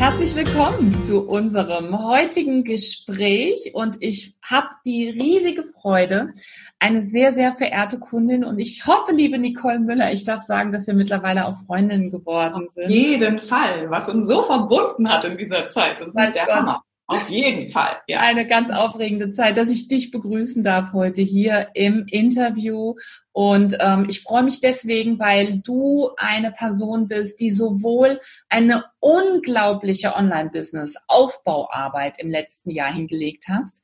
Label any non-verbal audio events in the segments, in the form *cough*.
Herzlich willkommen zu unserem heutigen Gespräch und ich habe die riesige Freude, eine sehr, sehr verehrte Kundin und ich hoffe, liebe Nicole Müller, ich darf sagen, dass wir mittlerweile auch Freundinnen geworden sind. Auf jeden Fall, was uns so verbunden hat in dieser Zeit, das ist der Hammer. Auf jeden Fall. Ja. Eine ganz aufregende Zeit, dass ich dich begrüßen darf heute hier im Interview. Und ähm, ich freue mich deswegen, weil du eine Person bist, die sowohl eine unglaubliche Online-Business-Aufbauarbeit im letzten Jahr hingelegt hast.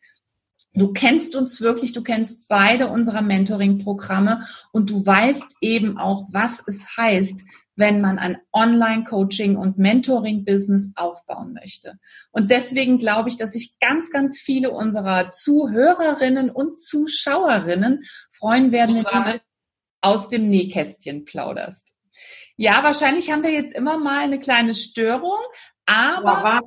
Du kennst uns wirklich, du kennst beide unserer Mentoring-Programme und du weißt eben auch, was es heißt, wenn man ein Online-Coaching und Mentoring-Business aufbauen möchte. Und deswegen glaube ich, dass sich ganz, ganz viele unserer Zuhörerinnen und Zuschauerinnen freuen werden, wenn du aus dem Nähkästchen plauderst. Ja, wahrscheinlich haben wir jetzt immer mal eine kleine Störung, aber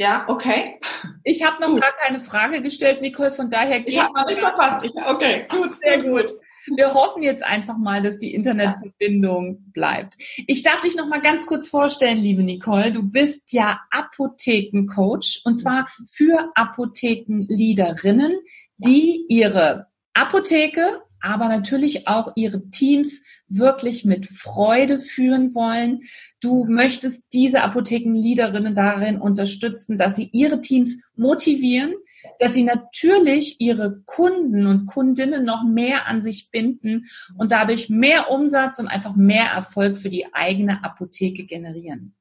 ja, okay. Ich habe noch gut. gar keine Frage gestellt, Nicole, von daher geht Ich habe nicht verpasst. Ich, okay, gut. Sehr gut. Wir hoffen jetzt einfach mal, dass die Internetverbindung bleibt. Ich darf dich noch mal ganz kurz vorstellen, liebe Nicole. Du bist ja Apothekencoach und zwar für Apothekenleaderinnen, die ihre Apotheke, aber natürlich auch ihre Teams wirklich mit Freude führen wollen. Du möchtest diese Apothekenleaderinnen darin unterstützen, dass sie ihre Teams motivieren, dass sie natürlich ihre Kunden und Kundinnen noch mehr an sich binden und dadurch mehr Umsatz und einfach mehr Erfolg für die eigene Apotheke generieren.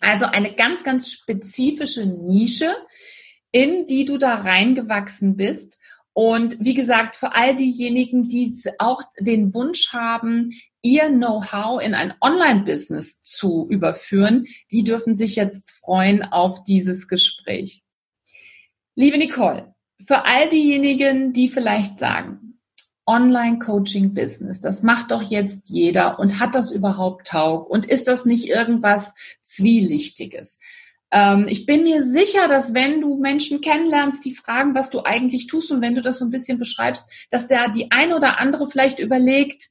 Also eine ganz, ganz spezifische Nische, in die du da reingewachsen bist. Und wie gesagt, für all diejenigen, die auch den Wunsch haben, ihr Know-how in ein Online-Business zu überführen, die dürfen sich jetzt freuen auf dieses Gespräch. Liebe Nicole, für all diejenigen, die vielleicht sagen, Online-Coaching-Business, das macht doch jetzt jeder und hat das überhaupt Taug und ist das nicht irgendwas Zwielichtiges? Ähm, ich bin mir sicher, dass wenn du Menschen kennenlernst, die fragen, was du eigentlich tust und wenn du das so ein bisschen beschreibst, dass der die eine oder andere vielleicht überlegt,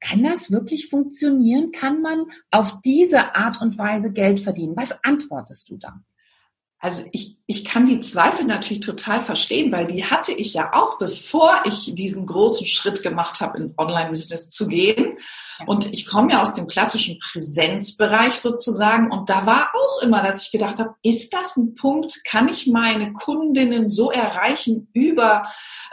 kann das wirklich funktionieren? Kann man auf diese Art und Weise Geld verdienen? Was antwortest du da? Also ich, ich kann die Zweifel natürlich total verstehen, weil die hatte ich ja auch, bevor ich diesen großen Schritt gemacht habe, in Online-Business zu gehen. Und ich komme ja aus dem klassischen Präsenzbereich sozusagen. Und da war auch immer, dass ich gedacht habe, ist das ein Punkt? Kann ich meine Kundinnen so erreichen über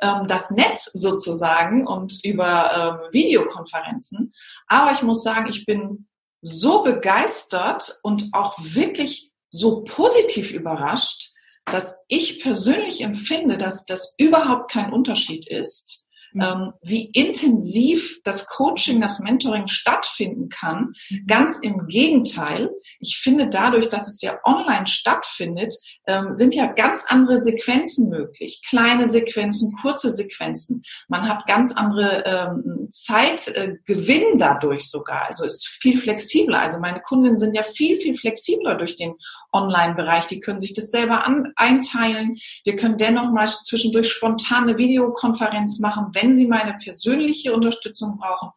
ähm, das Netz sozusagen und über ähm, Videokonferenzen? Aber ich muss sagen, ich bin so begeistert und auch wirklich so positiv überrascht, dass ich persönlich empfinde, dass das überhaupt kein Unterschied ist. Ähm, wie intensiv das Coaching, das Mentoring stattfinden kann. Mhm. Ganz im Gegenteil. Ich finde dadurch, dass es ja online stattfindet, ähm, sind ja ganz andere Sequenzen möglich. Kleine Sequenzen, kurze Sequenzen. Man hat ganz andere ähm, Zeitgewinn äh, dadurch sogar. Also ist viel flexibler. Also meine Kundinnen sind ja viel, viel flexibler durch den Online-Bereich. Die können sich das selber an, einteilen. Wir können dennoch mal zwischendurch spontane Videokonferenz machen, wenn sie meine persönliche Unterstützung brauchen.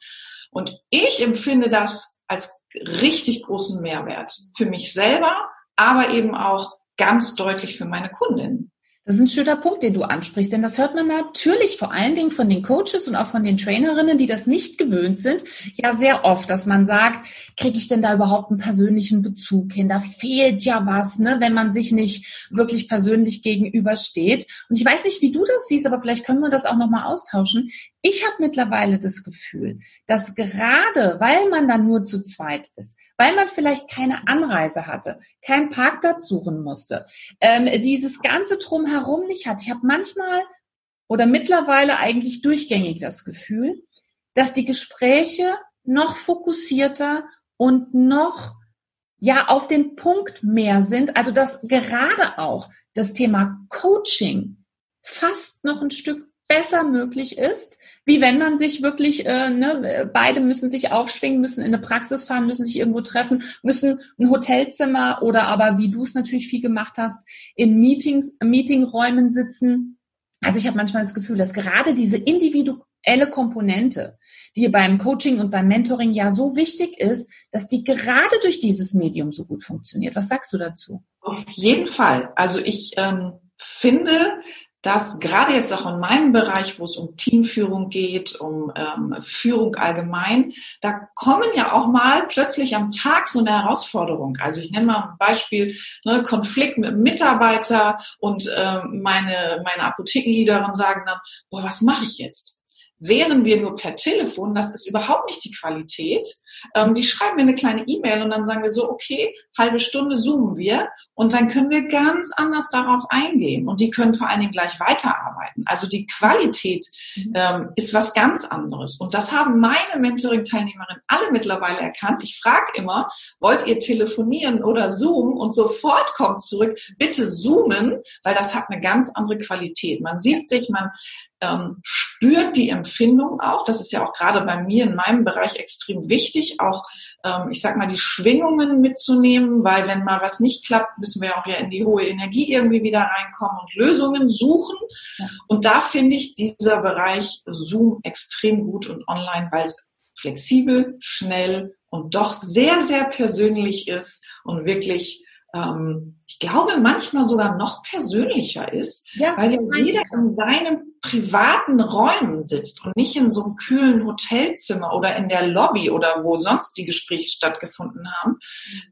Und ich empfinde das als richtig großen Mehrwert für mich selber, aber eben auch ganz deutlich für meine Kundinnen. Das ist ein schöner Punkt, den du ansprichst, denn das hört man natürlich vor allen Dingen von den Coaches und auch von den Trainerinnen, die das nicht gewöhnt sind, ja sehr oft, dass man sagt, kriege ich denn da überhaupt einen persönlichen Bezug hin? Da fehlt ja was, ne, wenn man sich nicht wirklich persönlich gegenübersteht. Und ich weiß nicht, wie du das siehst, aber vielleicht können wir das auch nochmal austauschen. Ich habe mittlerweile das Gefühl, dass gerade, weil man dann nur zu zweit ist, weil man vielleicht keine Anreise hatte, keinen Parkplatz suchen musste, ähm, dieses ganze drumherum nicht hat. Ich habe manchmal oder mittlerweile eigentlich durchgängig das Gefühl, dass die Gespräche noch fokussierter und noch ja auf den Punkt mehr sind. Also dass gerade auch das Thema Coaching fast noch ein Stück besser möglich ist, wie wenn man sich wirklich, äh, ne, beide müssen sich aufschwingen, müssen in eine Praxis fahren, müssen sich irgendwo treffen, müssen ein Hotelzimmer oder aber, wie du es natürlich viel gemacht hast, in Meetings, Meetingräumen sitzen. Also ich habe manchmal das Gefühl, dass gerade diese individuelle Komponente, die beim Coaching und beim Mentoring ja so wichtig ist, dass die gerade durch dieses Medium so gut funktioniert. Was sagst du dazu? Auf jeden Fall. Also ich ähm, finde, dass gerade jetzt auch in meinem Bereich, wo es um Teamführung geht, um ähm, Führung allgemein, da kommen ja auch mal plötzlich am Tag so eine Herausforderung. Also ich nenne mal ein Beispiel, ne, Konflikt mit einem Mitarbeiter und äh, meine, meine Apothekenleaderin sagen dann, boah, was mache ich jetzt? wären wir nur per Telefon, das ist überhaupt nicht die Qualität. Ähm, die schreiben mir eine kleine E-Mail und dann sagen wir so, okay, halbe Stunde zoomen wir und dann können wir ganz anders darauf eingehen und die können vor allen Dingen gleich weiterarbeiten. Also die Qualität mhm. ähm, ist was ganz anderes und das haben meine Mentoring-Teilnehmerinnen alle mittlerweile erkannt. Ich frage immer, wollt ihr telefonieren oder zoomen und sofort kommt zurück, bitte zoomen, weil das hat eine ganz andere Qualität. Man sieht sich, man ähm, spürt die Empfindung auch. Das ist ja auch gerade bei mir in meinem Bereich extrem wichtig, auch ähm, ich sag mal die Schwingungen mitzunehmen, weil wenn mal was nicht klappt, müssen wir auch ja in die hohe Energie irgendwie wieder reinkommen und Lösungen suchen. Ja. Und da finde ich dieser Bereich Zoom extrem gut und online, weil es flexibel, schnell und doch sehr, sehr persönlich ist und wirklich ähm, ich glaube, manchmal sogar noch persönlicher ist, ja, weil ja jeder in seinem privaten Räumen sitzt und nicht in so einem kühlen Hotelzimmer oder in der Lobby oder wo sonst die Gespräche stattgefunden haben,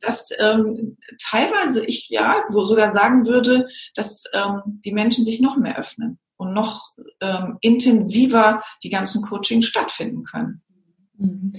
dass ähm, teilweise ich ja wo sogar sagen würde, dass ähm, die Menschen sich noch mehr öffnen und noch ähm, intensiver die ganzen Coachings stattfinden können. Mhm.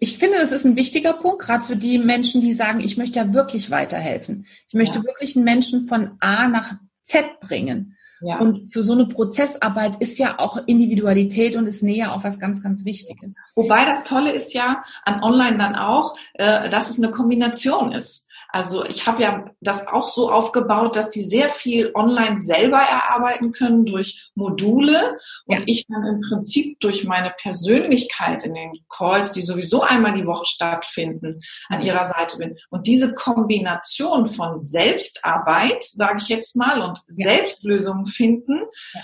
Ich finde, das ist ein wichtiger Punkt, gerade für die Menschen, die sagen, ich möchte ja wirklich weiterhelfen. Ich möchte ja. wirklich einen Menschen von A nach Z bringen. Ja. Und für so eine Prozessarbeit ist ja auch Individualität und ist näher auch was ganz, ganz Wichtiges. Wobei das Tolle ist ja an Online dann auch, äh, dass es eine Kombination ist. Also ich habe ja das auch so aufgebaut, dass die sehr viel online selber erarbeiten können durch Module und ja. ich dann im Prinzip durch meine Persönlichkeit in den Calls, die sowieso einmal die Woche stattfinden, an ihrer Seite bin. Und diese Kombination von Selbstarbeit, sage ich jetzt mal, und ja. Selbstlösungen finden, ja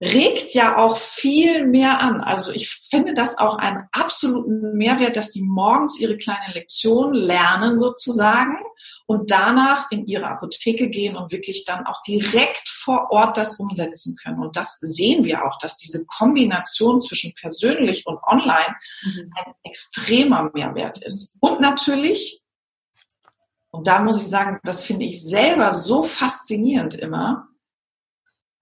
regt ja auch viel mehr an. Also ich finde das auch einen absoluten Mehrwert, dass die morgens ihre kleine Lektion lernen sozusagen und danach in ihre Apotheke gehen und wirklich dann auch direkt vor Ort das umsetzen können. Und das sehen wir auch, dass diese Kombination zwischen persönlich und online mhm. ein extremer Mehrwert ist. Und natürlich, und da muss ich sagen, das finde ich selber so faszinierend immer,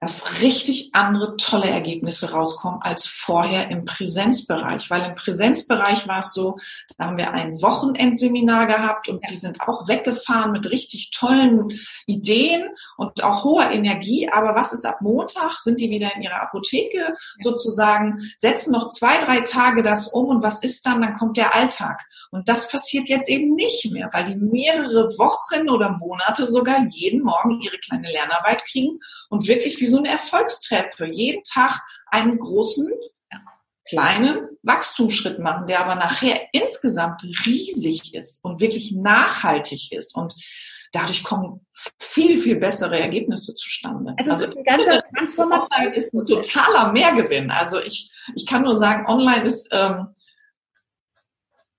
dass richtig andere tolle Ergebnisse rauskommen als vorher im Präsenzbereich. Weil im Präsenzbereich war es so, da haben wir ein Wochenendseminar gehabt und die sind auch weggefahren mit richtig tollen Ideen und auch hoher Energie. Aber was ist ab Montag? Sind die wieder in ihrer Apotheke sozusagen, setzen noch zwei, drei Tage das um und was ist dann? Dann kommt der Alltag. Und das passiert jetzt eben nicht mehr, weil die mehrere Wochen oder Monate sogar jeden Morgen ihre kleine Lernarbeit kriegen und wirklich wie so eine Erfolgstreppe jeden Tag einen großen, kleinen Wachstumsschritt machen, der aber nachher insgesamt riesig ist und wirklich nachhaltig ist und dadurch kommen viel, viel bessere Ergebnisse zustande. Also, also ist eine Online ist ein totaler Mehrgewinn. Also ich, ich kann nur sagen, online ist ähm,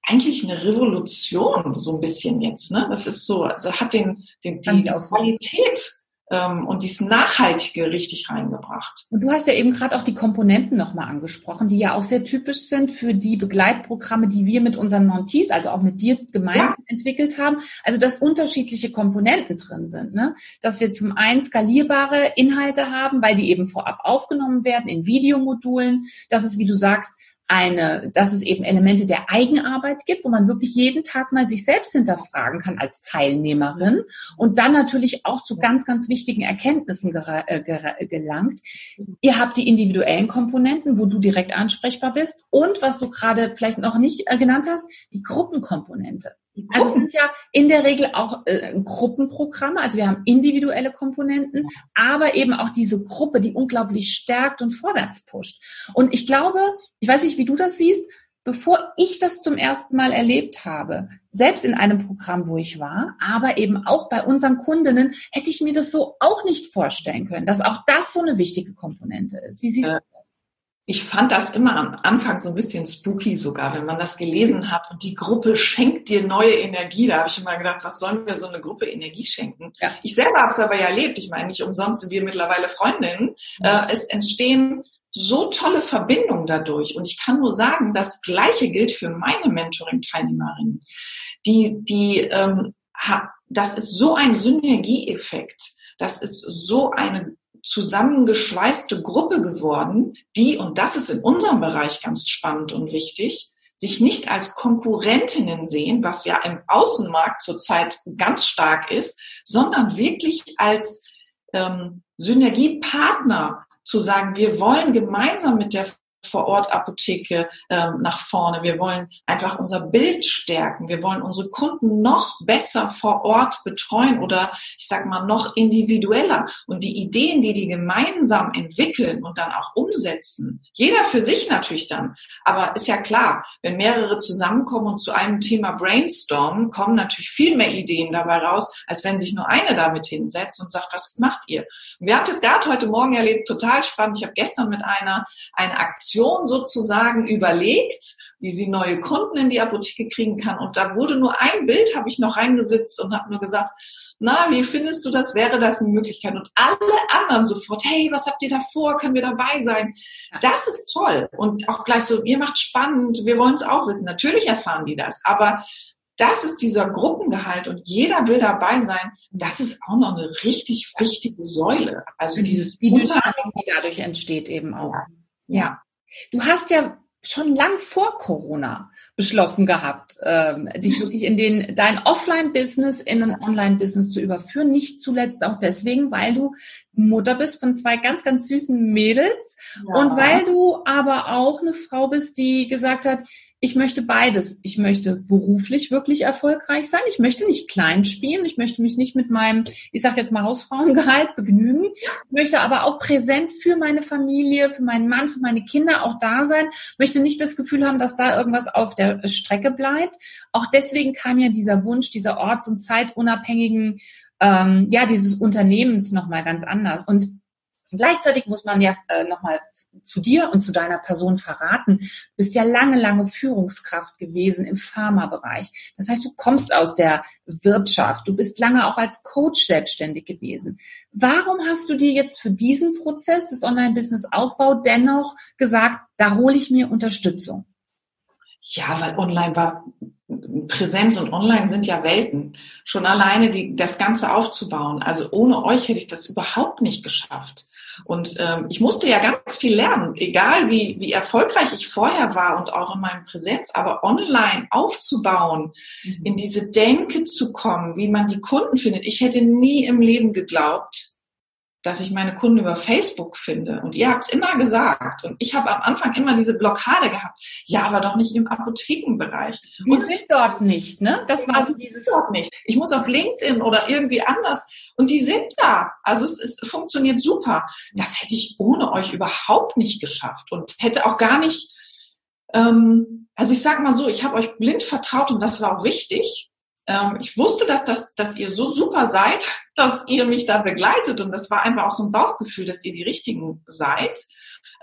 eigentlich eine Revolution, so ein bisschen jetzt. Ne? Das ist so, also hat den, den die, die Qualität ähm, und dies Nachhaltige richtig reingebracht. Und du hast ja eben gerade auch die Komponenten nochmal angesprochen, die ja auch sehr typisch sind für die Begleitprogramme, die wir mit unseren Montees, also auch mit dir gemeinsam ja. entwickelt haben. Also dass unterschiedliche Komponenten drin sind, ne? dass wir zum einen skalierbare Inhalte haben, weil die eben vorab aufgenommen werden in Videomodulen, dass es, wie du sagst, eine, dass es eben Elemente der Eigenarbeit gibt, wo man wirklich jeden Tag mal sich selbst hinterfragen kann als Teilnehmerin und dann natürlich auch zu ganz, ganz wichtigen Erkenntnissen äh, gelangt. Ihr habt die individuellen Komponenten, wo du direkt ansprechbar bist und was du gerade vielleicht noch nicht äh, genannt hast, die Gruppenkomponente. Also es sind ja in der Regel auch äh, Gruppenprogramme, also wir haben individuelle Komponenten, aber eben auch diese Gruppe, die unglaublich stärkt und vorwärts pusht. Und ich glaube, ich weiß nicht, wie du das siehst, bevor ich das zum ersten Mal erlebt habe, selbst in einem Programm, wo ich war, aber eben auch bei unseren Kundinnen, hätte ich mir das so auch nicht vorstellen können, dass auch das so eine wichtige Komponente ist. Wie siehst du das? Ich fand das immer am Anfang so ein bisschen spooky sogar, wenn man das gelesen hat und die Gruppe schenkt dir neue Energie. Da habe ich immer gedacht, was sollen wir so eine Gruppe Energie schenken? Ja. Ich selber habe es aber ja erlebt. Ich meine, nicht umsonst sind wir mittlerweile Freundinnen. Mhm. Äh, es entstehen so tolle Verbindungen dadurch. Und ich kann nur sagen, das Gleiche gilt für meine Mentoring-Teilnehmerinnen. Die, die, ähm, das ist so ein Synergieeffekt. Das ist so eine zusammengeschweißte Gruppe geworden, die, und das ist in unserem Bereich ganz spannend und wichtig, sich nicht als Konkurrentinnen sehen, was ja im Außenmarkt zurzeit ganz stark ist, sondern wirklich als ähm, Synergiepartner zu sagen, wir wollen gemeinsam mit der vor-Ort-Apotheke ähm, nach vorne. Wir wollen einfach unser Bild stärken. Wir wollen unsere Kunden noch besser vor Ort betreuen oder ich sag mal noch individueller. Und die Ideen, die die gemeinsam entwickeln und dann auch umsetzen, jeder für sich natürlich dann. Aber ist ja klar, wenn mehrere zusammenkommen und zu einem Thema brainstormen, kommen natürlich viel mehr Ideen dabei raus, als wenn sich nur eine damit hinsetzt und sagt, was macht ihr? wir haben jetzt gerade heute Morgen erlebt, total spannend. Ich habe gestern mit einer eine Aktion Aktion sozusagen überlegt, wie sie neue Kunden in die Apotheke kriegen kann. Und da wurde nur ein Bild, habe ich noch reingesetzt und habe nur gesagt, na, wie findest du das? Wäre das eine Möglichkeit? Und alle anderen sofort, hey, was habt ihr da vor? Können wir dabei sein? Das ist toll. Und auch gleich so, ihr macht spannend, wir wollen es auch wissen. Natürlich erfahren die das. Aber das ist dieser Gruppengehalt und jeder will dabei sein. Das ist auch noch eine richtig wichtige Säule. Also dieses die Dynamik, die dadurch entsteht eben auch. Ja. ja. Du hast ja schon lang vor Corona beschlossen gehabt, ähm, dich wirklich in den dein Offline-Business in ein Online-Business zu überführen. Nicht zuletzt auch deswegen, weil du Mutter bist von zwei ganz, ganz süßen Mädels ja. und weil du aber auch eine Frau bist, die gesagt hat, ich möchte beides. Ich möchte beruflich wirklich erfolgreich sein. Ich möchte nicht klein spielen. Ich möchte mich nicht mit meinem, ich sage jetzt mal Hausfrauengehalt begnügen. Ich möchte aber auch präsent für meine Familie, für meinen Mann, für meine Kinder auch da sein. Ich möchte nicht das Gefühl haben, dass da irgendwas auf der Strecke bleibt. Auch deswegen kam ja dieser Wunsch dieser orts- und zeitunabhängigen, ähm, ja, dieses Unternehmens nochmal ganz anders. Und Gleichzeitig muss man ja äh, nochmal zu dir und zu deiner Person verraten, du bist ja lange, lange Führungskraft gewesen im Pharmabereich. Das heißt, du kommst aus der Wirtschaft, du bist lange auch als Coach selbstständig gewesen. Warum hast du dir jetzt für diesen Prozess des Online-Business-Aufbau dennoch gesagt, da hole ich mir Unterstützung? Ja, weil online war Präsenz und Online sind ja Welten. Schon alleine die, das Ganze aufzubauen. Also ohne euch hätte ich das überhaupt nicht geschafft. Und ähm, ich musste ja ganz viel lernen, egal wie, wie erfolgreich ich vorher war und auch in meinem Präsenz, aber online aufzubauen, mhm. in diese Denke zu kommen, wie man die Kunden findet. Ich hätte nie im Leben geglaubt, dass ich meine Kunden über Facebook finde. Und ihr habt es immer gesagt. Und ich habe am Anfang immer diese Blockade gehabt. Ja, aber doch nicht im Apothekenbereich. Die und sind dort nicht, ne? Das war die dieses dort nicht. Ich muss auf LinkedIn oder irgendwie anders. Und die sind da. Also es, es funktioniert super. Das hätte ich ohne euch überhaupt nicht geschafft und hätte auch gar nicht. Ähm, also ich sage mal so, ich habe euch blind vertraut und das war auch wichtig ähm, ich wusste, dass, das, dass ihr so super seid, *laughs* dass ihr mich da begleitet. Und das war einfach auch so ein Bauchgefühl, dass ihr die Richtigen seid.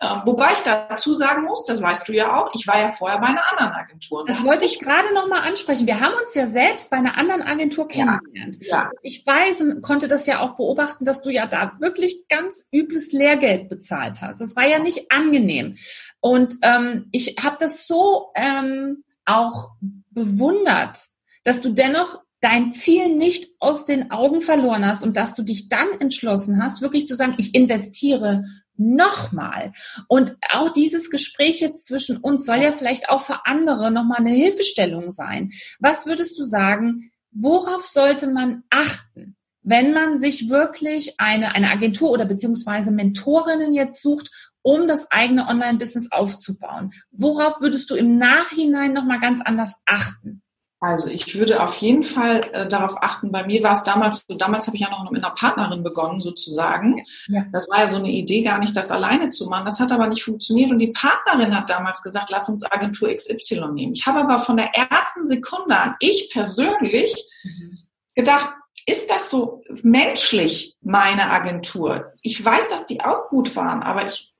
Ähm, wobei ich dazu sagen muss, das weißt du ja auch, ich war ja vorher bei einer anderen Agentur. Das wollte ich gerade nochmal ansprechen. Wir haben uns ja selbst bei einer anderen Agentur kennengelernt. Ja, ja. Ich weiß und konnte das ja auch beobachten, dass du ja da wirklich ganz übles Lehrgeld bezahlt hast. Das war ja nicht angenehm. Und ähm, ich habe das so ähm, auch bewundert, dass du dennoch dein Ziel nicht aus den Augen verloren hast und dass du dich dann entschlossen hast, wirklich zu sagen, ich investiere nochmal. Und auch dieses Gespräch jetzt zwischen uns soll ja vielleicht auch für andere nochmal eine Hilfestellung sein. Was würdest du sagen, worauf sollte man achten, wenn man sich wirklich eine, eine Agentur oder beziehungsweise Mentorinnen jetzt sucht, um das eigene Online-Business aufzubauen? Worauf würdest du im Nachhinein nochmal ganz anders achten? Also ich würde auf jeden Fall äh, darauf achten. Bei mir war es damals so, damals habe ich ja noch mit einer Partnerin begonnen sozusagen. Ja. Das war ja so eine Idee, gar nicht das alleine zu machen. Das hat aber nicht funktioniert und die Partnerin hat damals gesagt, lass uns Agentur XY nehmen. Ich habe aber von der ersten Sekunde an, ich persönlich, mhm. gedacht, ist das so menschlich, meine Agentur? Ich weiß, dass die auch gut waren, aber ich,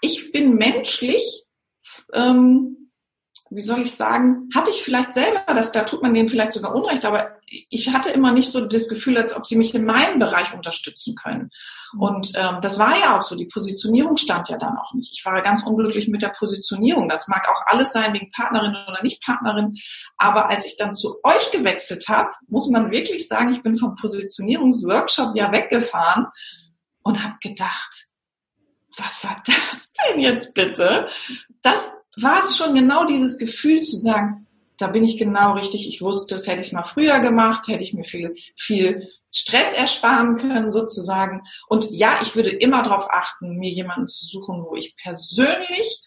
ich bin menschlich ähm, wie soll ich sagen, hatte ich vielleicht selber, das, da tut man denen vielleicht sogar Unrecht, aber ich hatte immer nicht so das Gefühl, als ob sie mich in meinem Bereich unterstützen können. Und ähm, das war ja auch so, die Positionierung stand ja dann auch nicht. Ich war ganz unglücklich mit der Positionierung. Das mag auch alles sein wegen Partnerin oder nicht Partnerin, aber als ich dann zu euch gewechselt habe, muss man wirklich sagen, ich bin vom Positionierungsworkshop ja weggefahren und habe gedacht, was war das denn jetzt bitte? Das war es schon genau dieses Gefühl zu sagen, da bin ich genau richtig. Ich wusste, das hätte ich mal früher gemacht, hätte ich mir viel, viel Stress ersparen können sozusagen. Und ja, ich würde immer darauf achten, mir jemanden zu suchen, wo ich persönlich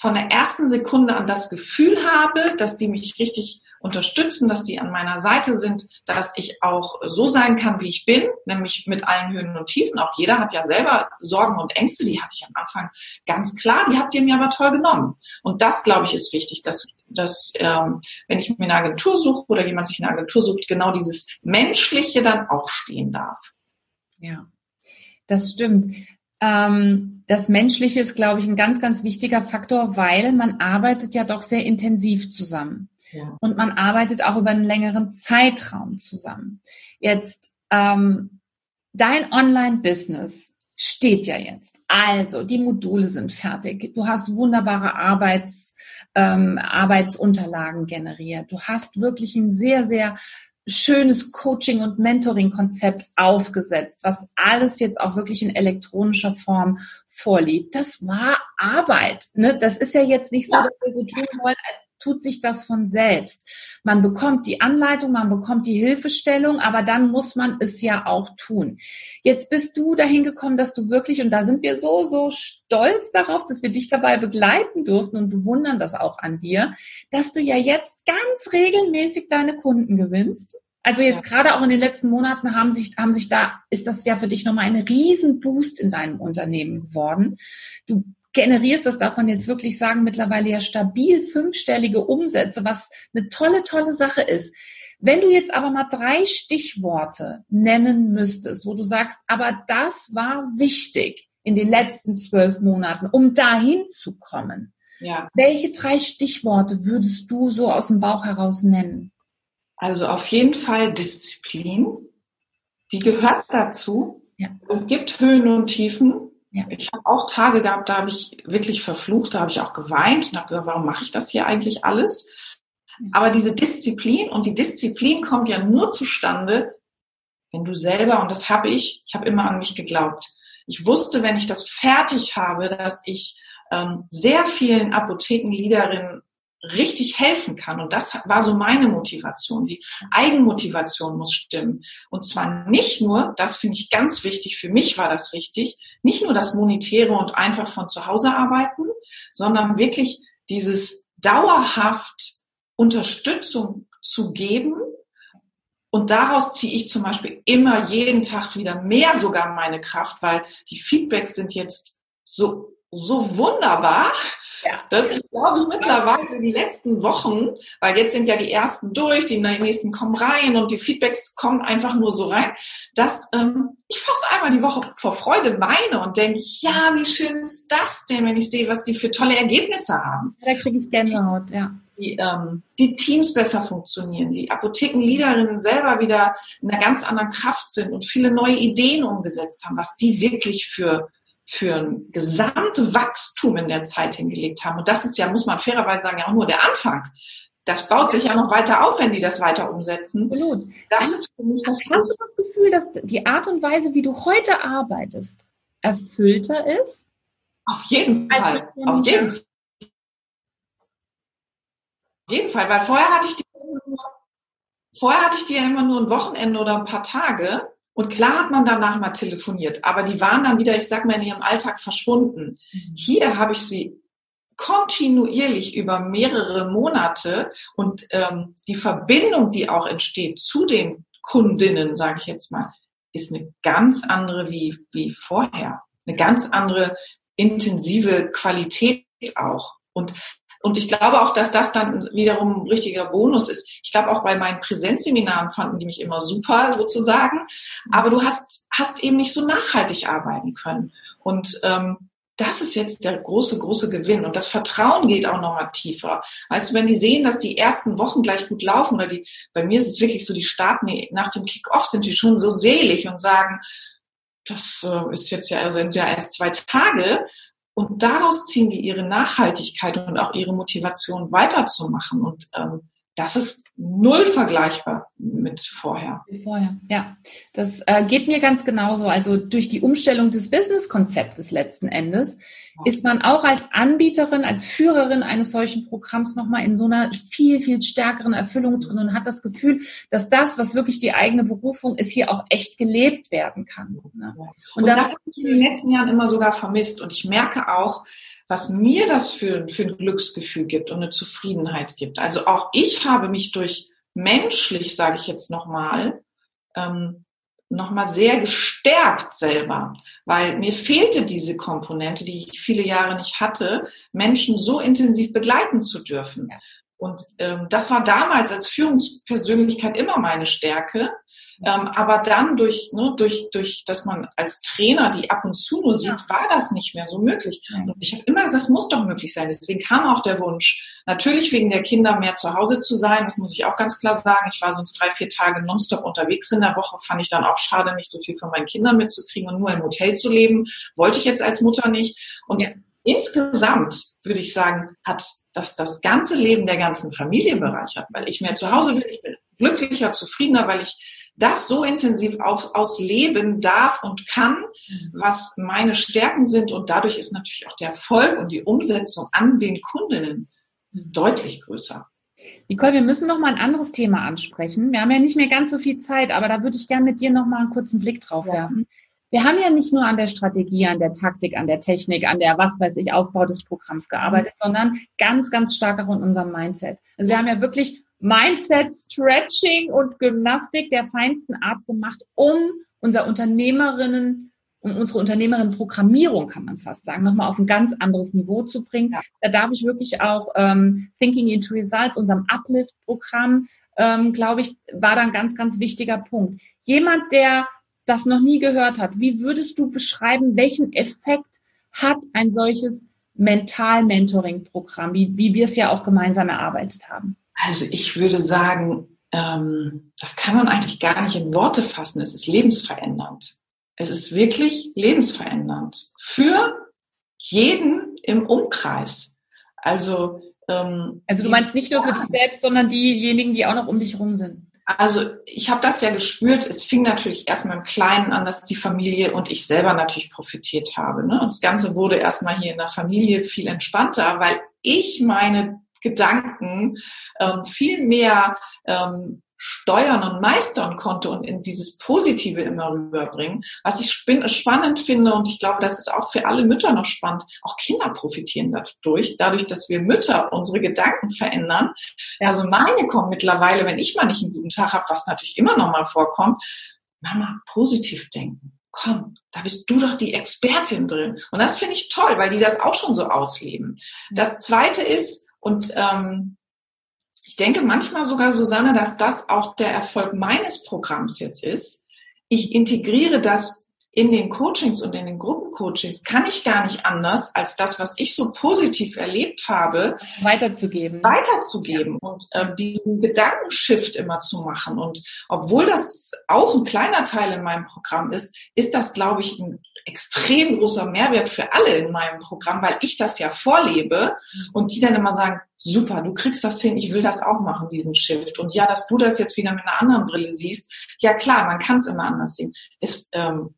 von der ersten Sekunde an das Gefühl habe, dass die mich richtig unterstützen, dass die an meiner Seite sind, dass ich auch so sein kann, wie ich bin, nämlich mit allen Höhen und Tiefen. Auch jeder hat ja selber Sorgen und Ängste, die hatte ich am Anfang ganz klar, die habt ihr mir aber toll genommen. Und das, glaube ich, ist wichtig, dass, dass ähm, wenn ich mir eine Agentur suche oder jemand sich eine Agentur sucht, genau dieses Menschliche dann auch stehen darf. Ja, das stimmt. Ähm, das Menschliche ist, glaube ich, ein ganz, ganz wichtiger Faktor, weil man arbeitet ja doch sehr intensiv zusammen. Ja. Und man arbeitet auch über einen längeren Zeitraum zusammen. Jetzt, ähm, dein Online-Business steht ja jetzt. Also, die Module sind fertig. Du hast wunderbare Arbeits, ähm, Arbeitsunterlagen generiert. Du hast wirklich ein sehr, sehr schönes Coaching- und Mentoring-Konzept aufgesetzt, was alles jetzt auch wirklich in elektronischer Form vorliegt. Das war Arbeit. Ne? Das ist ja jetzt nicht so, dass wir so tun wollen, als tut sich das von selbst. Man bekommt die Anleitung, man bekommt die Hilfestellung, aber dann muss man es ja auch tun. Jetzt bist du dahin gekommen, dass du wirklich, und da sind wir so, so stolz darauf, dass wir dich dabei begleiten durften und bewundern das auch an dir, dass du ja jetzt ganz regelmäßig deine Kunden gewinnst also jetzt ja. gerade auch in den letzten Monaten haben sich, haben sich da, ist das ja für dich nochmal ein Riesenboost in deinem Unternehmen geworden. Du generierst, das darf man jetzt wirklich sagen, mittlerweile ja stabil fünfstellige Umsätze, was eine tolle, tolle Sache ist. Wenn du jetzt aber mal drei Stichworte nennen müsstest, wo du sagst, aber das war wichtig in den letzten zwölf Monaten, um dahin zu kommen. Ja. Welche drei Stichworte würdest du so aus dem Bauch heraus nennen? Also auf jeden Fall Disziplin. Die gehört dazu. Ja. Es gibt Höhen und Tiefen. Ja. Ich habe auch Tage gehabt, da habe ich wirklich verflucht, da habe ich auch geweint und habe gesagt, warum mache ich das hier eigentlich alles? Aber diese Disziplin und die Disziplin kommt ja nur zustande, wenn du selber, und das habe ich, ich habe immer an mich geglaubt. Ich wusste, wenn ich das fertig habe, dass ich ähm, sehr vielen Apothekenliederinnen richtig helfen kann. Und das war so meine Motivation. Die Eigenmotivation muss stimmen. Und zwar nicht nur, das finde ich ganz wichtig, für mich war das wichtig, nicht nur das Monetäre und einfach von zu Hause arbeiten, sondern wirklich dieses dauerhaft Unterstützung zu geben. Und daraus ziehe ich zum Beispiel immer jeden Tag wieder mehr sogar meine Kraft, weil die Feedbacks sind jetzt so, so wunderbar ja. Das ist, glaube ich, mittlerweile die letzten Wochen, weil jetzt sind ja die ersten durch, die nächsten kommen rein und die Feedbacks kommen einfach nur so rein, dass ähm, ich fast einmal die Woche vor Freude weine und denke, ja, wie schön ist das denn, wenn ich sehe, was die für tolle Ergebnisse haben. Da kriege ich Gänsehaut, ja. Die, ähm, die Teams besser funktionieren, die Apothekenleaderinnen selber wieder in einer ganz anderen Kraft sind und viele neue Ideen umgesetzt haben, was die wirklich für für ein Gesamtwachstum in der Zeit hingelegt haben. Und das ist ja, muss man fairerweise sagen, ja auch nur der Anfang. Das baut sich ja noch weiter auf, wenn die das weiter umsetzen. Absolut. Das ist für mich das Hast du das Gefühl, dass die Art und Weise, wie du heute arbeitest, erfüllter ist? Auf jeden Fall. Auf jeden Fall. Auf jeden Fall, weil vorher hatte ich die vorher hatte ich die ja immer nur ein Wochenende oder ein paar Tage. Und klar hat man danach mal telefoniert, aber die waren dann wieder, ich sag mal, in ihrem Alltag verschwunden. Mhm. Hier habe ich sie kontinuierlich über mehrere Monate und ähm, die Verbindung, die auch entsteht zu den Kundinnen, sage ich jetzt mal, ist eine ganz andere wie, wie vorher. Eine ganz andere intensive Qualität auch. Und und ich glaube auch, dass das dann wiederum ein richtiger Bonus ist. Ich glaube auch bei meinen Präsenzseminaren fanden die mich immer super sozusagen. Aber du hast, hast eben nicht so nachhaltig arbeiten können. Und ähm, das ist jetzt der große, große Gewinn. Und das Vertrauen geht auch nochmal tiefer. Weißt du, wenn die sehen, dass die ersten Wochen gleich gut laufen, oder die, bei mir ist es wirklich so, die starten nach dem Kick-Off sind die schon so selig und sagen, das äh, ist jetzt ja, sind ja erst zwei Tage, und daraus ziehen die ihre Nachhaltigkeit und auch ihre Motivation weiterzumachen. Und ähm, das ist null vergleichbar mit vorher. Vorher, ja. Das äh, geht mir ganz genauso. Also durch die Umstellung des Business-Konzeptes letzten Endes ist man auch als Anbieterin, als Führerin eines solchen Programms nochmal in so einer viel, viel stärkeren Erfüllung drin und hat das Gefühl, dass das, was wirklich die eigene Berufung ist, hier auch echt gelebt werden kann. Ne? Und, und, das, das habe ich in den letzten Jahren immer sogar vermisst. Und ich merke auch, was mir das für, für ein Glücksgefühl gibt und eine Zufriedenheit gibt. Also auch ich habe mich durch menschlich, sage ich jetzt nochmal, ähm, nochmal sehr gestärkt selber, weil mir fehlte diese Komponente, die ich viele Jahre nicht hatte, Menschen so intensiv begleiten zu dürfen. Und ähm, das war damals als Führungspersönlichkeit immer meine Stärke. Ähm, aber dann durch, ne, durch, durch, dass man als Trainer die ab und zu nur sieht, ja. war das nicht mehr so möglich. Ja. Und ich habe immer gesagt, das muss doch möglich sein. Deswegen kam auch der Wunsch, natürlich wegen der Kinder mehr zu Hause zu sein. Das muss ich auch ganz klar sagen. Ich war sonst drei, vier Tage nonstop unterwegs in der Woche. Fand ich dann auch schade, nicht so viel von meinen Kindern mitzukriegen und nur im Hotel zu leben. Wollte ich jetzt als Mutter nicht. Und ja. insgesamt würde ich sagen, hat das das ganze Leben der ganzen Familie bereichert, weil ich mehr zu Hause bin. Ich bin glücklicher, zufriedener, weil ich das so intensiv auf, ausleben darf und kann, was meine Stärken sind. Und dadurch ist natürlich auch der Erfolg und die Umsetzung an den Kundinnen deutlich größer. Nicole, wir müssen noch mal ein anderes Thema ansprechen. Wir haben ja nicht mehr ganz so viel Zeit, aber da würde ich gerne mit dir noch mal einen kurzen Blick drauf werfen. Wir haben ja nicht nur an der Strategie, an der Taktik, an der Technik, an der, was weiß ich, Aufbau des Programms gearbeitet, mhm. sondern ganz, ganz stark auch in unserem Mindset. Also wir haben ja wirklich Mindset Stretching und Gymnastik der feinsten Art gemacht, um unser Unternehmerinnen um unsere Unternehmerin Programmierung, kann man fast sagen, nochmal auf ein ganz anderes Niveau zu bringen. Ja. Da darf ich wirklich auch ähm, Thinking into Results, unserem Uplift-Programm, ähm, glaube ich, war da ein ganz, ganz wichtiger Punkt. Jemand, der das noch nie gehört hat, wie würdest du beschreiben, welchen Effekt hat ein solches Mental-Mentoring-Programm, wie, wie wir es ja auch gemeinsam erarbeitet haben? Also ich würde sagen, ähm, das kann man eigentlich gar nicht in Worte fassen. Es ist lebensverändernd. Es ist wirklich lebensverändernd für jeden im Umkreis. Also ähm, also du meinst nicht nur für dich selbst, sondern diejenigen, die auch noch um dich herum sind. Also ich habe das ja gespürt. Es fing natürlich erstmal im Kleinen an, dass die Familie und ich selber natürlich profitiert habe. Ne? Das Ganze wurde erstmal hier in der Familie viel entspannter, weil ich meine Gedanken ähm, viel mehr ähm, steuern und meistern konnte und in dieses Positive immer rüberbringen. Was ich spannend finde und ich glaube, das ist auch für alle Mütter noch spannend, auch Kinder profitieren dadurch, dadurch, dass wir Mütter unsere Gedanken verändern. Also meine kommen mittlerweile, wenn ich mal nicht einen guten Tag habe, was natürlich immer noch mal vorkommt, Mama, positiv denken. Komm, da bist du doch die Expertin drin. Und das finde ich toll, weil die das auch schon so ausleben. Das zweite ist, und ähm, ich denke manchmal sogar, Susanne, dass das auch der Erfolg meines Programms jetzt ist. Ich integriere das in den Coachings und in den Gruppencoachings. Kann ich gar nicht anders, als das, was ich so positiv erlebt habe, weiterzugeben. Weiterzugeben ja. und äh, diesen Gedankenshift immer zu machen. Und obwohl das auch ein kleiner Teil in meinem Programm ist, ist das, glaube ich, ein extrem großer Mehrwert für alle in meinem Programm, weil ich das ja vorlebe und die dann immer sagen, super, du kriegst das hin, ich will das auch machen, diesen Shift. Und ja, dass du das jetzt wieder mit einer anderen Brille siehst, ja klar, man kann es immer anders sehen. Ist, ähm,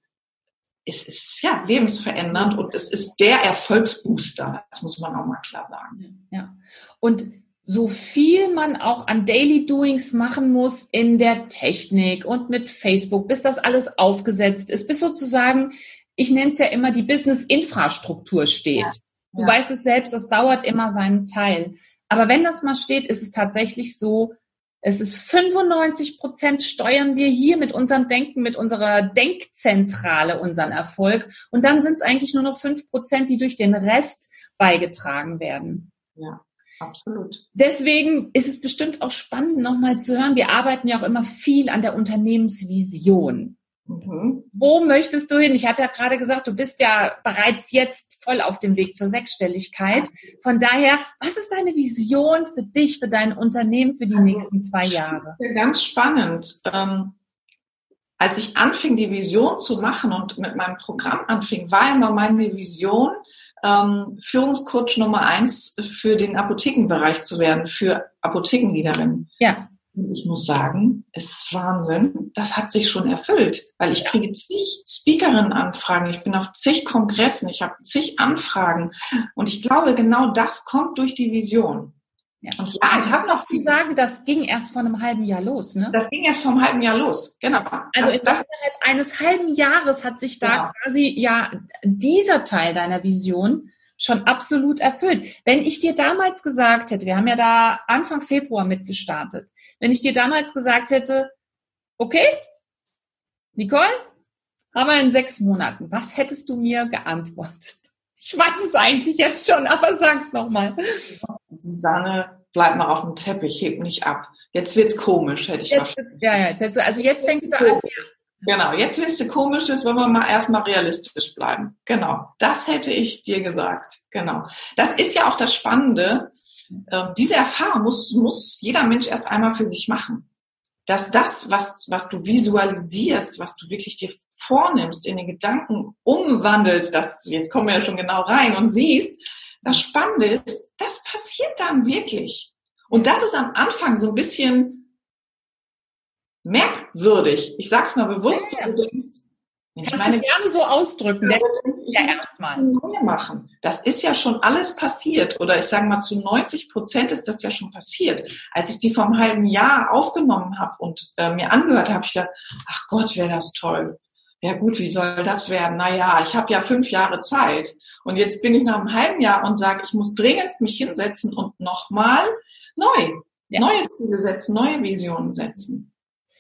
es ist ja lebensverändernd und es ist der Erfolgsbooster. Das muss man auch mal klar sagen. Ja. Und so viel man auch an Daily Doings machen muss in der Technik und mit Facebook, bis das alles aufgesetzt ist, bis sozusagen, ich nenne es ja immer die Business-Infrastruktur steht. Ja. Du ja. weißt es selbst, das dauert immer seinen Teil. Aber wenn das mal steht, ist es tatsächlich so, es ist 95 Prozent steuern wir hier mit unserem Denken, mit unserer Denkzentrale unseren Erfolg. Und dann sind es eigentlich nur noch fünf Prozent, die durch den Rest beigetragen werden. Ja, absolut. Deswegen ist es bestimmt auch spannend, nochmal zu hören. Wir arbeiten ja auch immer viel an der Unternehmensvision. Mhm. Wo möchtest du hin? Ich habe ja gerade gesagt, du bist ja bereits jetzt voll auf dem Weg zur Sechsstelligkeit. Von daher, was ist deine Vision für dich, für dein Unternehmen für die also, nächsten zwei Jahre? Ganz spannend. Ähm, als ich anfing, die Vision zu machen und mit meinem Programm anfing, war immer meine Vision, ähm, Führungscoach Nummer eins für den Apothekenbereich zu werden, für Apothekenleaderinnen. Ja ich muss sagen, es ist Wahnsinn. Das hat sich schon erfüllt, weil ich kriege zig Speakerinnen-Anfragen. Ich bin auf zig Kongressen, ich habe zig Anfragen. Und ich glaube, genau das kommt durch die Vision. Ja. Und ja, ich habe noch. zu sagen, das ging erst vor einem halben Jahr los, ne? Das ging erst vor einem halben Jahr los, genau. Also das, in das, eines halben Jahres hat sich da genau. quasi ja dieser Teil deiner Vision schon absolut erfüllt. Wenn ich dir damals gesagt hätte, wir haben ja da Anfang Februar mitgestartet, wenn ich dir damals gesagt hätte, okay, Nicole, haben wir in sechs Monaten, was hättest du mir geantwortet? Ich weiß es eigentlich jetzt schon, aber sag's nochmal. Susanne, bleib mal auf dem Teppich, heb nicht ab. Jetzt wird's komisch, hätte ich jetzt, wahrscheinlich. Ja, ja, jetzt, also jetzt fängst du an. Genau, jetzt wirst du komisch, jetzt wollen wir mal erstmal realistisch bleiben. Genau, das hätte ich dir gesagt. Genau. Das ist ja auch das Spannende. Ähm, diese Erfahrung muss, muss jeder Mensch erst einmal für sich machen. Dass das, was, was du visualisierst, was du wirklich dir vornimmst, in den Gedanken umwandelst, das, jetzt kommen wir ja schon genau rein und siehst, das Spannende ist, das passiert dann wirklich. Und das ist am Anfang so ein bisschen merkwürdig. Ich sag's mal bewusst, ja, du denkst, ich meine, du gerne so ausdrücken. Ja, ja, erstmal neue machen. Das ist ja schon alles passiert. Oder ich sage mal, zu 90 Prozent ist das ja schon passiert. Als ich die vor einem halben Jahr aufgenommen habe und äh, mir angehört habe, ich gedacht, ach Gott, wäre das toll. Ja gut, wie soll das werden? Naja, ich habe ja fünf Jahre Zeit. Und jetzt bin ich nach einem halben Jahr und sage, ich muss dringend mich hinsetzen und nochmal neu, ja. neue Ziele setzen, neue Visionen setzen.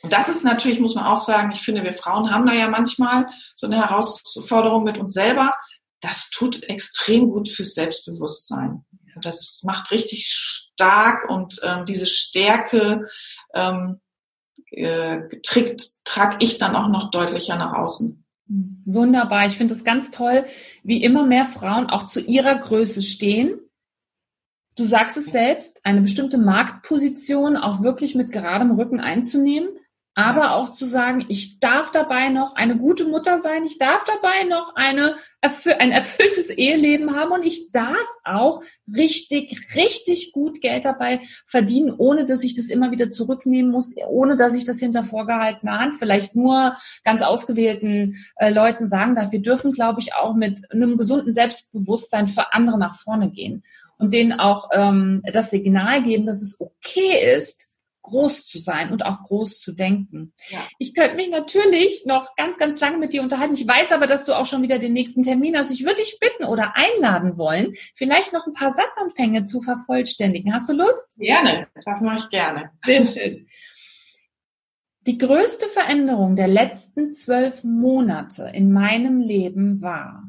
Das ist natürlich, muss man auch sagen, ich finde, wir Frauen haben da ja manchmal so eine Herausforderung mit uns selber. Das tut extrem gut fürs Selbstbewusstsein. Das macht richtig stark und ähm, diese Stärke ähm, äh, trage ich dann auch noch deutlicher nach außen. Wunderbar. Ich finde es ganz toll, wie immer mehr Frauen auch zu ihrer Größe stehen. Du sagst es selbst, eine bestimmte Marktposition auch wirklich mit geradem Rücken einzunehmen aber auch zu sagen, ich darf dabei noch eine gute Mutter sein, ich darf dabei noch eine, ein erfülltes Eheleben haben und ich darf auch richtig, richtig gut Geld dabei verdienen, ohne dass ich das immer wieder zurücknehmen muss, ohne dass ich das hinter vorgehaltener Hand vielleicht nur ganz ausgewählten äh, Leuten sagen darf. Wir dürfen, glaube ich, auch mit einem gesunden Selbstbewusstsein für andere nach vorne gehen und denen auch ähm, das Signal geben, dass es okay ist, groß zu sein und auch groß zu denken. Ja. Ich könnte mich natürlich noch ganz, ganz lange mit dir unterhalten. Ich weiß aber, dass du auch schon wieder den nächsten Termin hast. Ich würde dich bitten oder einladen wollen, vielleicht noch ein paar Satzanfänge zu vervollständigen. Hast du Lust? Gerne, das mache ich gerne. Sehr schön. Die größte Veränderung der letzten zwölf Monate in meinem Leben war.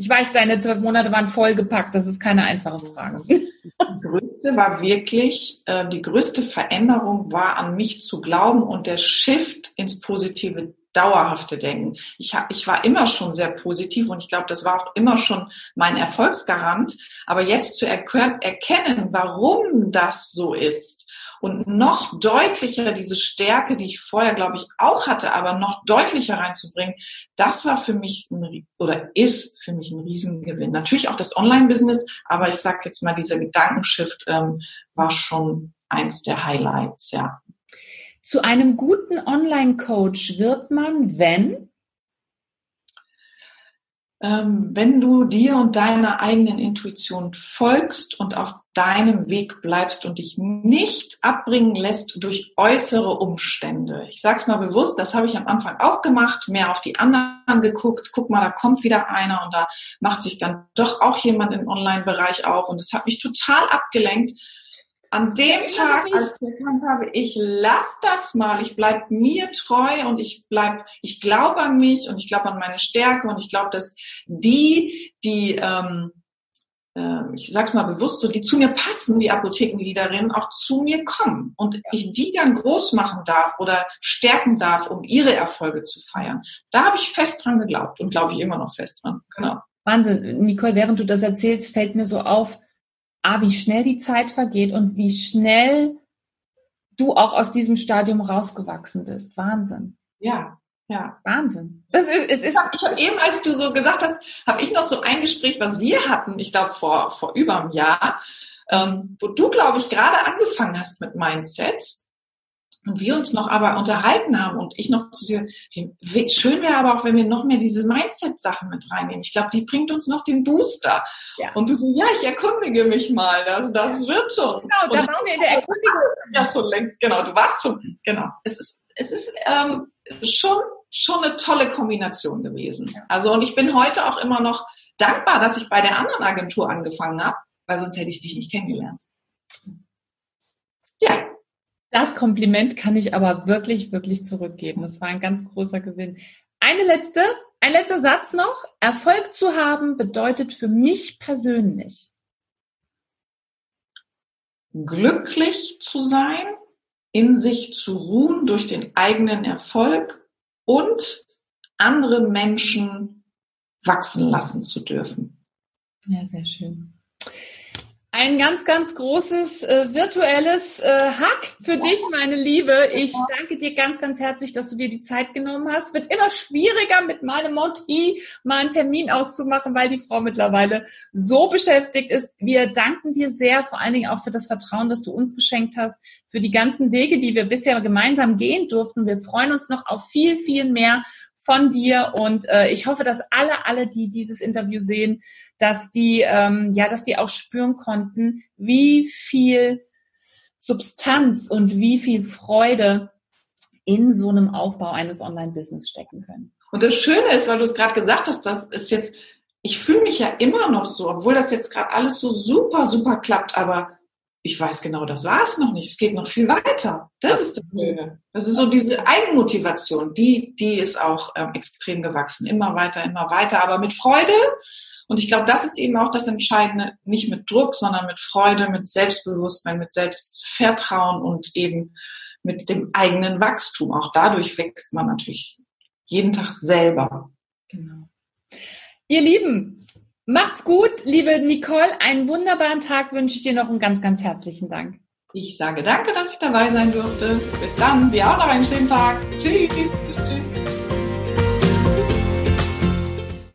Ich weiß, deine zwölf Monate waren vollgepackt. Das ist keine einfache Frage. Die größte war wirklich, äh, die größte Veränderung war an mich zu glauben und der Shift ins positive dauerhafte Denken. Ich, ich war immer schon sehr positiv und ich glaube, das war auch immer schon mein Erfolgsgarant. Aber jetzt zu erkennen, warum das so ist und noch deutlicher diese Stärke, die ich vorher, glaube ich, auch hatte, aber noch deutlicher reinzubringen, das war für mich ein, oder ist für mich ein Riesengewinn. Natürlich auch das Online-Business, aber ich sage jetzt mal, dieser Gedankenshift ähm, war schon eins der Highlights, ja. Zu einem guten Online-Coach wird man, wenn? Ähm, wenn du dir und deiner eigenen Intuition folgst und auf deinem Weg bleibst und dich nicht abbringen lässt durch äußere Umstände. Ich sag's mal bewusst, das habe ich am Anfang auch gemacht, mehr auf die anderen geguckt. Guck mal, da kommt wieder einer und da macht sich dann doch auch jemand im Online-Bereich auf und das hat mich total abgelenkt an dem Tag, als ich erkannt habe, ich lass das mal, ich bleib mir treu und ich bleib, ich glaube an mich und ich glaube an meine Stärke und ich glaube, dass die, die, ähm, äh, ich sag's mal bewusst so, die zu mir passen, die Apothekenliederinnen, auch zu mir kommen und ja. ich die dann groß machen darf oder stärken darf, um ihre Erfolge zu feiern. Da habe ich fest dran geglaubt und glaube ich immer noch fest dran. Genau. Wahnsinn, Nicole, während du das erzählst, fällt mir so auf, ah, wie schnell die Zeit vergeht und wie schnell du auch aus diesem Stadium rausgewachsen bist. Wahnsinn. Ja, ja. Wahnsinn. Das ist, es ist, ich habe eben, als du so gesagt hast, habe ich noch so ein Gespräch, was wir hatten, ich glaube vor, vor über einem Jahr, ähm, wo du, glaube ich, gerade angefangen hast mit Mindset und wir uns noch aber unterhalten haben und ich noch zu dir, schön wäre aber auch, wenn wir noch mehr diese Mindset-Sachen mit reinnehmen. Ich glaube, die bringt uns noch den Booster. Ja. Und du so, ja, ich erkundige mich mal, das, das wird schon. Genau, da waren wir in der Erkundigung. Ja, schon längst, genau, du warst schon, genau. Es ist, es ist ähm, schon, schon eine tolle Kombination gewesen. Also, und ich bin heute auch immer noch dankbar, dass ich bei der anderen Agentur angefangen habe, weil sonst hätte ich dich nicht kennengelernt. Ja, das Kompliment kann ich aber wirklich, wirklich zurückgeben. Das war ein ganz großer Gewinn. Eine letzte, ein letzter Satz noch. Erfolg zu haben bedeutet für mich persönlich. Glücklich zu sein, in sich zu ruhen durch den eigenen Erfolg und andere Menschen wachsen lassen zu dürfen. Ja, sehr schön. Ein ganz, ganz großes äh, virtuelles äh, Hack für dich, meine Liebe. Ich danke dir ganz, ganz herzlich, dass du dir die Zeit genommen hast. Wird immer schwieriger, mit meinem Monty mal einen Termin auszumachen, weil die Frau mittlerweile so beschäftigt ist. Wir danken dir sehr, vor allen Dingen auch für das Vertrauen, das du uns geschenkt hast, für die ganzen Wege, die wir bisher gemeinsam gehen durften. Wir freuen uns noch auf viel, viel mehr von dir und äh, ich hoffe, dass alle, alle, die dieses Interview sehen, dass die, ähm, ja, dass die auch spüren konnten, wie viel Substanz und wie viel Freude in so einem Aufbau eines Online-Business stecken können. Und das Schöne ist, weil du es gerade gesagt hast, das ist jetzt, ich fühle mich ja immer noch so, obwohl das jetzt gerade alles so super, super klappt, aber ich weiß genau, das war es noch nicht. Es geht noch viel weiter. Das ist das Schöne. Das ist so diese Eigenmotivation, die, die ist auch ähm, extrem gewachsen. Immer weiter, immer weiter, aber mit Freude. Und ich glaube, das ist eben auch das Entscheidende, nicht mit Druck, sondern mit Freude, mit Selbstbewusstsein, mit Selbstvertrauen und eben mit dem eigenen Wachstum. Auch dadurch wächst man natürlich jeden Tag selber. Genau. Ihr Lieben, Macht's gut, liebe Nicole. Einen wunderbaren Tag wünsche ich dir noch und ganz, ganz herzlichen Dank. Ich sage danke, dass ich dabei sein durfte. Bis dann. Wir auch noch einen schönen Tag. Tschüss. Tschüss. tschüss.